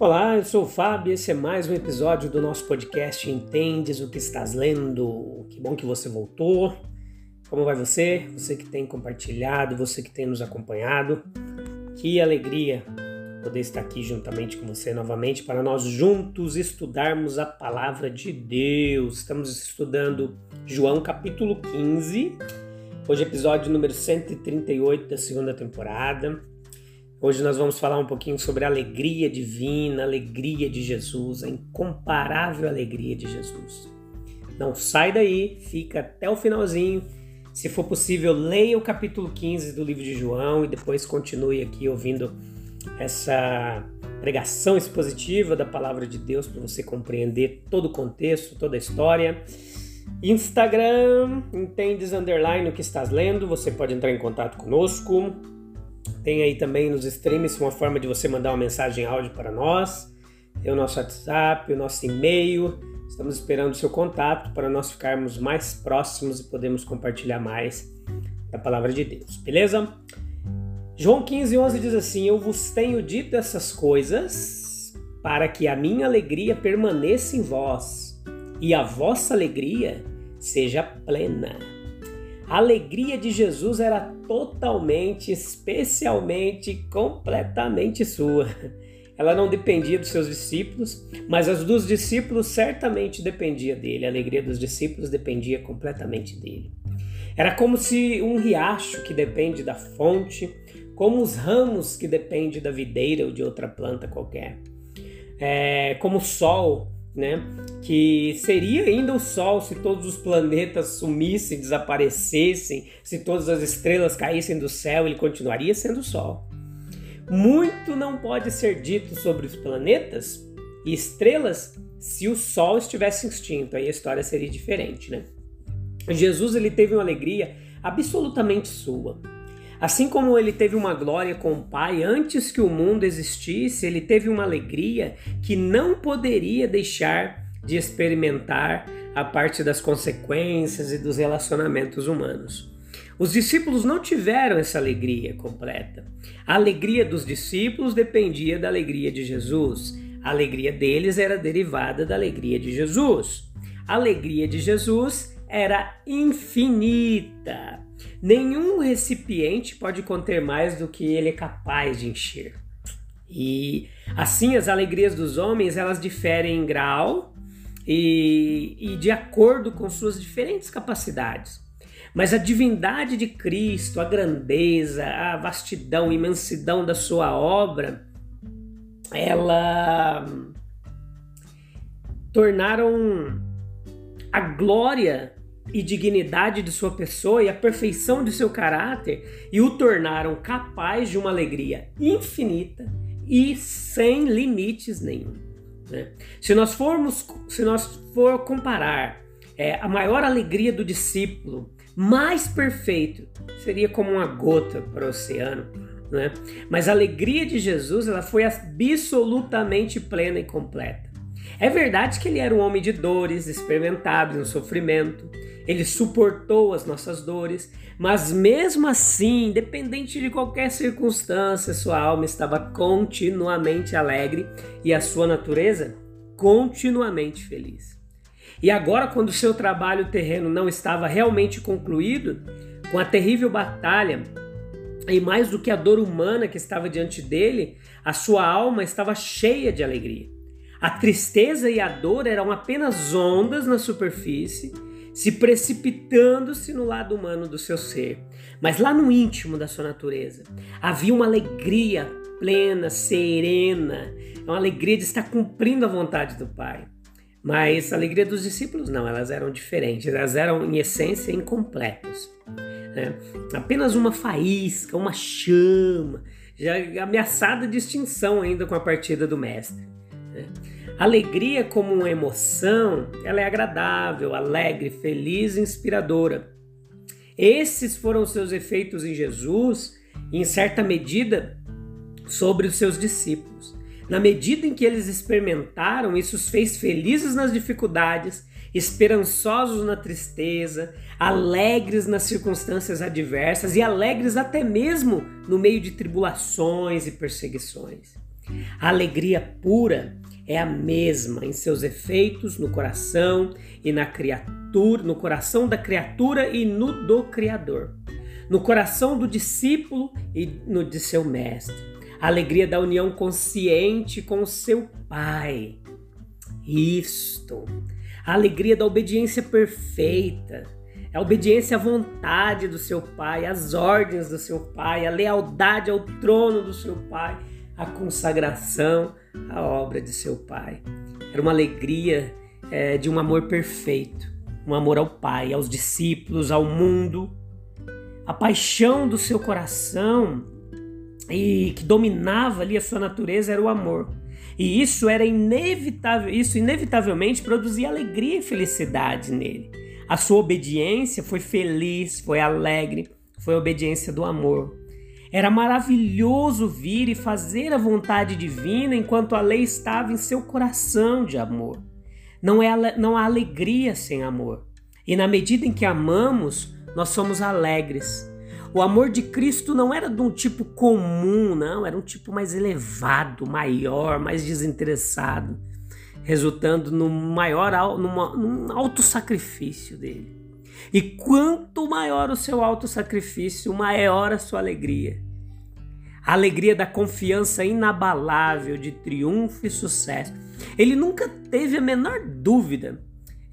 Olá, eu sou o Fábio e esse é mais um episódio do nosso podcast Entendes o que estás lendo? Que bom que você voltou. Como vai você? Você que tem compartilhado, você que tem nos acompanhado. Que alegria poder estar aqui juntamente com você novamente para nós juntos estudarmos a palavra de Deus. Estamos estudando João capítulo 15. Hoje episódio número 138 da segunda temporada. Hoje nós vamos falar um pouquinho sobre a alegria divina, a alegria de Jesus, a incomparável alegria de Jesus. Não sai daí, fica até o finalzinho. Se for possível, leia o capítulo 15 do livro de João e depois continue aqui ouvindo essa pregação expositiva da palavra de Deus para você compreender todo o contexto, toda a história. Instagram, entendes underline o que estás lendo, você pode entrar em contato conosco tem aí também nos streams uma forma de você mandar uma mensagem áudio para nós. Tem o nosso WhatsApp, o nosso e-mail. Estamos esperando o seu contato para nós ficarmos mais próximos e podermos compartilhar mais da palavra de Deus, beleza? João 15, 11 diz assim: Eu vos tenho dito essas coisas para que a minha alegria permaneça em vós e a vossa alegria seja plena. A alegria de Jesus era totalmente, especialmente, completamente sua. Ela não dependia dos seus discípulos, mas as dos discípulos certamente dependia dele. A alegria dos discípulos dependia completamente dele. Era como se um riacho que depende da fonte, como os ramos que dependem da videira ou de outra planta qualquer. É, como o sol né? Que seria ainda o Sol se todos os planetas sumissem, desaparecessem, se todas as estrelas caíssem do céu, ele continuaria sendo o Sol. Muito não pode ser dito sobre os planetas e estrelas se o Sol estivesse extinto, aí a história seria diferente, né? Jesus ele teve uma alegria absolutamente sua. Assim como ele teve uma glória com o Pai antes que o mundo existisse, ele teve uma alegria que não poderia deixar de experimentar a parte das consequências e dos relacionamentos humanos. Os discípulos não tiveram essa alegria completa. A alegria dos discípulos dependia da alegria de Jesus. A alegria deles era derivada da alegria de Jesus. A alegria de Jesus era infinita. Nenhum recipiente pode conter mais do que ele é capaz de encher. E assim as alegrias dos homens elas diferem em grau e, e de acordo com suas diferentes capacidades. Mas a divindade de Cristo, a grandeza, a vastidão, a imensidão da sua obra, ela tornaram a glória e dignidade de sua pessoa e a perfeição de seu caráter e o tornaram capaz de uma alegria infinita e sem limites nenhum. Né? Se nós formos, se nós for comparar é, a maior alegria do discípulo, mais perfeito, seria como uma gota para o oceano. Né? Mas a alegria de Jesus ela foi absolutamente plena e completa. É verdade que ele era um homem de dores, experimentado no sofrimento, ele suportou as nossas dores, mas mesmo assim, independente de qualquer circunstância, sua alma estava continuamente alegre e a sua natureza continuamente feliz. E agora, quando seu trabalho terreno não estava realmente concluído, com a terrível batalha e mais do que a dor humana que estava diante dele, a sua alma estava cheia de alegria. A tristeza e a dor eram apenas ondas na superfície se precipitando-se no lado humano do seu ser, mas lá no íntimo da sua natureza havia uma alegria plena, serena, uma alegria de estar cumprindo a vontade do Pai. Mas a alegria dos discípulos não, elas eram diferentes, elas eram em essência incompletas. né? apenas uma faísca, uma chama, já ameaçada de extinção ainda com a partida do mestre. Né? Alegria como uma emoção, ela é agradável, alegre, feliz e inspiradora. Esses foram seus efeitos em Jesus e, em certa medida, sobre os seus discípulos. Na medida em que eles experimentaram, isso os fez felizes nas dificuldades, esperançosos na tristeza, alegres nas circunstâncias adversas e alegres até mesmo no meio de tribulações e perseguições. A alegria pura é a mesma em seus efeitos no coração e na criatura, no coração da criatura e no do Criador, no coração do discípulo e no de seu mestre. A alegria da união consciente com o seu Pai. Isto, a alegria da obediência perfeita, a obediência à vontade do seu Pai, às ordens do seu Pai, a lealdade ao trono do seu Pai, a consagração à obra de seu Pai. Era uma alegria é, de um amor perfeito, um amor ao Pai, aos discípulos, ao mundo. A paixão do seu coração e que dominava ali a sua natureza era o amor. E isso era inevitável, isso inevitavelmente produzia alegria e felicidade nele. A sua obediência foi feliz, foi alegre, foi a obediência do amor. Era maravilhoso vir e fazer a vontade divina enquanto a lei estava em seu coração de amor. Não, é, não há alegria sem amor. E na medida em que amamos, nós somos alegres. O amor de Cristo não era de um tipo comum, não, era um tipo mais elevado, maior, mais desinteressado, resultando no maior num alto sacrifício dele. E quanto maior o seu alto sacrifício, maior a sua alegria. A alegria da confiança inabalável de triunfo e sucesso. Ele nunca teve a menor dúvida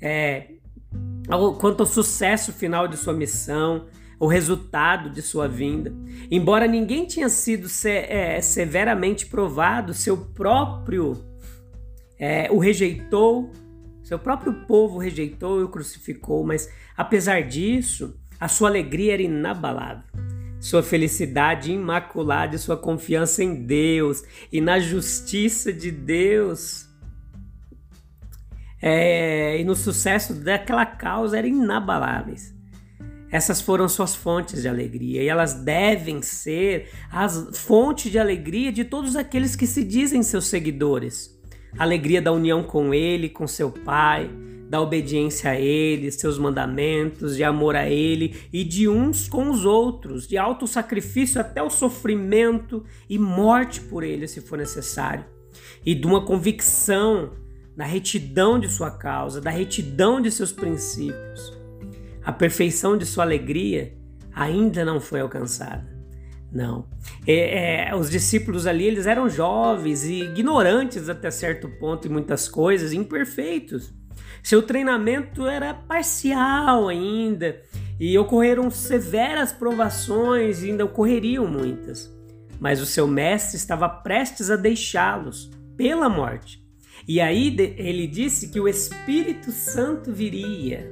é, quanto ao sucesso final de sua missão, o resultado de sua vinda. Embora ninguém tinha sido é, severamente provado, seu próprio é, o rejeitou, seu próprio povo rejeitou e o crucificou, mas apesar disso, a sua alegria era inabalável. Sua felicidade imaculada e sua confiança em Deus e na justiça de Deus é, e no sucesso daquela causa eram inabaláveis. Essas foram suas fontes de alegria e elas devem ser as fontes de alegria de todos aqueles que se dizem seus seguidores. Alegria da união com Ele, com seu Pai, da obediência a Ele, seus mandamentos, de amor a Ele e de uns com os outros, de alto sacrifício até o sofrimento e morte por Ele, se for necessário, e de uma convicção da retidão de sua causa, da retidão de seus princípios. A perfeição de sua alegria ainda não foi alcançada. Não. É, é, os discípulos ali, eles eram jovens e ignorantes até certo ponto em muitas coisas, imperfeitos. Seu treinamento era parcial ainda e ocorreram severas provações e ainda ocorreriam muitas. Mas o seu mestre estava prestes a deixá-los pela morte. E aí ele disse que o Espírito Santo viria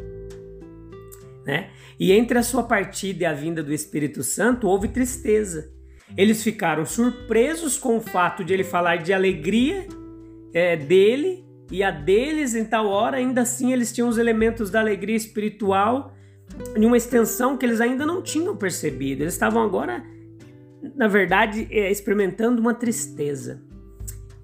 né? E entre a sua partida e a vinda do Espírito Santo houve tristeza. Eles ficaram surpresos com o fato de ele falar de alegria é, dele e a deles em tal hora, ainda assim eles tinham os elementos da alegria espiritual em uma extensão que eles ainda não tinham percebido. Eles estavam agora, na verdade, é, experimentando uma tristeza.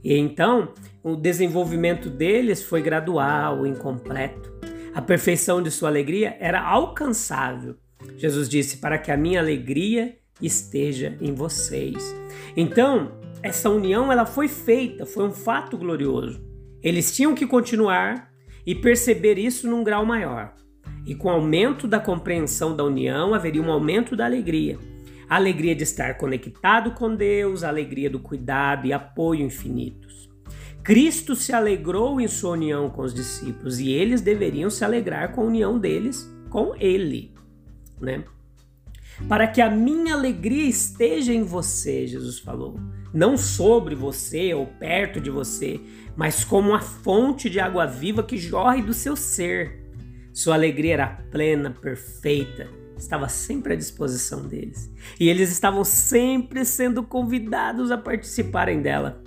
E então, o desenvolvimento deles foi gradual, incompleto. A perfeição de sua alegria era alcançável. Jesus disse: Para que a minha alegria esteja em vocês. Então, essa união ela foi feita, foi um fato glorioso. Eles tinham que continuar e perceber isso num grau maior. E com o aumento da compreensão da união, haveria um aumento da alegria. A alegria de estar conectado com Deus, a alegria do cuidado e apoio infinitos. Cristo se alegrou em sua união com os discípulos e eles deveriam se alegrar com a união deles com Ele, né? Para que a minha alegria esteja em você, Jesus falou, não sobre você ou perto de você, mas como uma fonte de água viva que jorre do seu ser. Sua alegria era plena, perfeita, estava sempre à disposição deles. E eles estavam sempre sendo convidados a participarem dela,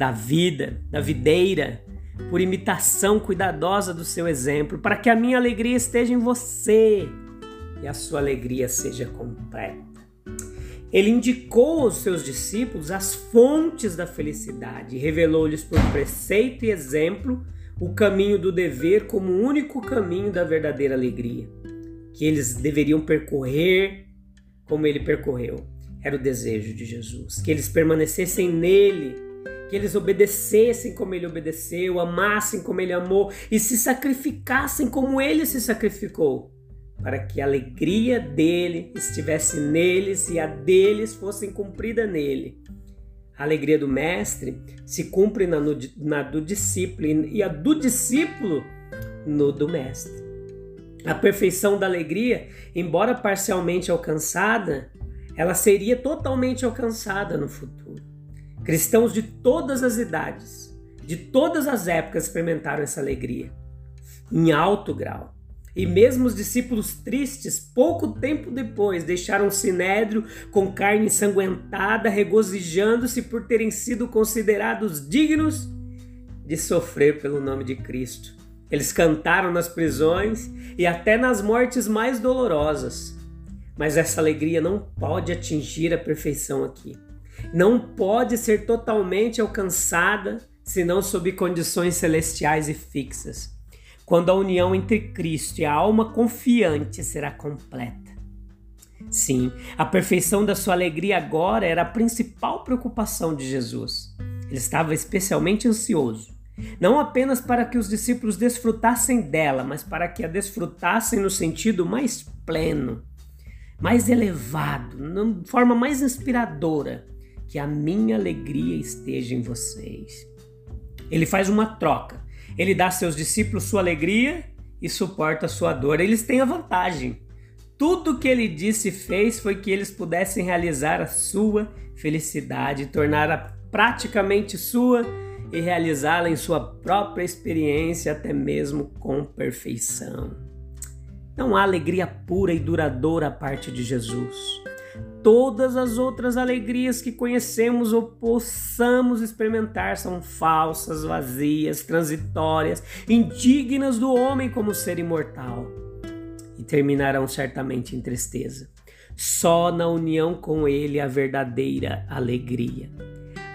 da vida, da videira, por imitação cuidadosa do seu exemplo, para que a minha alegria esteja em você e a sua alegria seja completa. Ele indicou aos seus discípulos as fontes da felicidade e revelou-lhes por preceito e exemplo o caminho do dever como o único caminho da verdadeira alegria, que eles deveriam percorrer como ele percorreu. Era o desejo de Jesus, que eles permanecessem nele, que eles obedecessem como ele obedeceu, amassem como ele amou e se sacrificassem como ele se sacrificou para que a alegria dele estivesse neles e a deles fosse cumprida nele. A alegria do mestre se cumpre na, no, na do discípulo e a do discípulo no do mestre. A perfeição da alegria, embora parcialmente alcançada, ela seria totalmente alcançada no futuro. Cristãos de todas as idades, de todas as épocas experimentaram essa alegria em alto grau. E mesmo os discípulos tristes, pouco tempo depois, deixaram o sinédrio com carne ensanguentada, regozijando-se por terem sido considerados dignos de sofrer pelo nome de Cristo. Eles cantaram nas prisões e até nas mortes mais dolorosas. Mas essa alegria não pode atingir a perfeição aqui. Não pode ser totalmente alcançada senão sob condições celestiais e fixas quando a união entre Cristo e a alma confiante será completa. Sim, a perfeição da sua alegria agora era a principal preocupação de Jesus. Ele estava especialmente ansioso, não apenas para que os discípulos desfrutassem dela, mas para que a desfrutassem no sentido mais pleno, mais elevado, de forma mais inspiradora, que a minha alegria esteja em vocês. Ele faz uma troca ele dá a seus discípulos sua alegria e suporta a sua dor. Eles têm a vantagem. Tudo que ele disse e fez foi que eles pudessem realizar a sua felicidade, torná-la praticamente sua e realizá-la em sua própria experiência, até mesmo com perfeição. Não há alegria pura e duradoura a parte de Jesus todas as outras alegrias que conhecemos ou possamos experimentar são falsas, vazias, transitórias, indignas do homem como ser imortal e terminarão certamente em tristeza. Só na união com Ele a verdadeira alegria.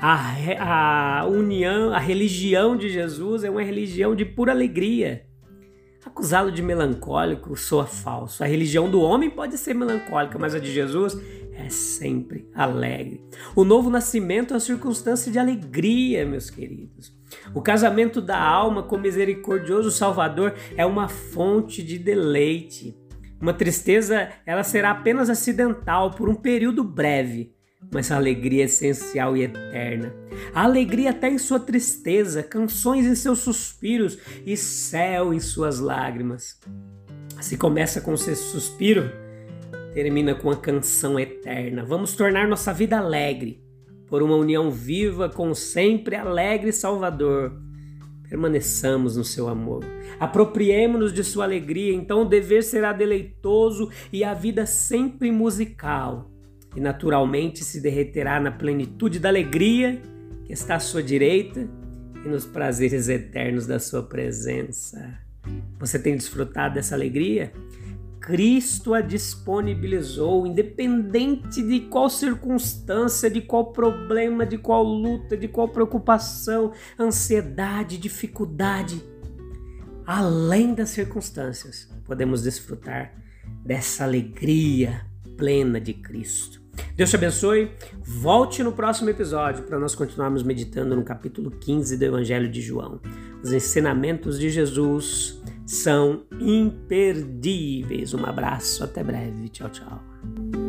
A, a união, a religião de Jesus é uma religião de pura alegria. Acusá-lo de melancólico soa falso. A religião do homem pode ser melancólica, mas a de Jesus é sempre alegre. O novo nascimento é uma circunstância de alegria, meus queridos. O casamento da alma com o misericordioso Salvador é uma fonte de deleite. Uma tristeza, ela será apenas acidental por um período breve, mas a alegria é essencial e eterna. A alegria até em sua tristeza, canções em seus suspiros e céu em suas lágrimas. Se começa com seu suspiro, termina com a canção eterna. Vamos tornar nossa vida alegre, por uma união viva com o sempre alegre Salvador. Permaneçamos no seu amor. Apropriemos-nos de sua alegria, então o dever será deleitoso e a vida sempre musical. E naturalmente se derreterá na plenitude da alegria que está à sua direita e nos prazeres eternos da sua presença. Você tem desfrutado dessa alegria? Cristo a disponibilizou, independente de qual circunstância, de qual problema, de qual luta, de qual preocupação, ansiedade, dificuldade. Além das circunstâncias, podemos desfrutar dessa alegria plena de Cristo. Deus te abençoe. Volte no próximo episódio para nós continuarmos meditando no capítulo 15 do Evangelho de João. Os ensinamentos de Jesus são imperdíveis. Um abraço, até breve. Tchau, tchau.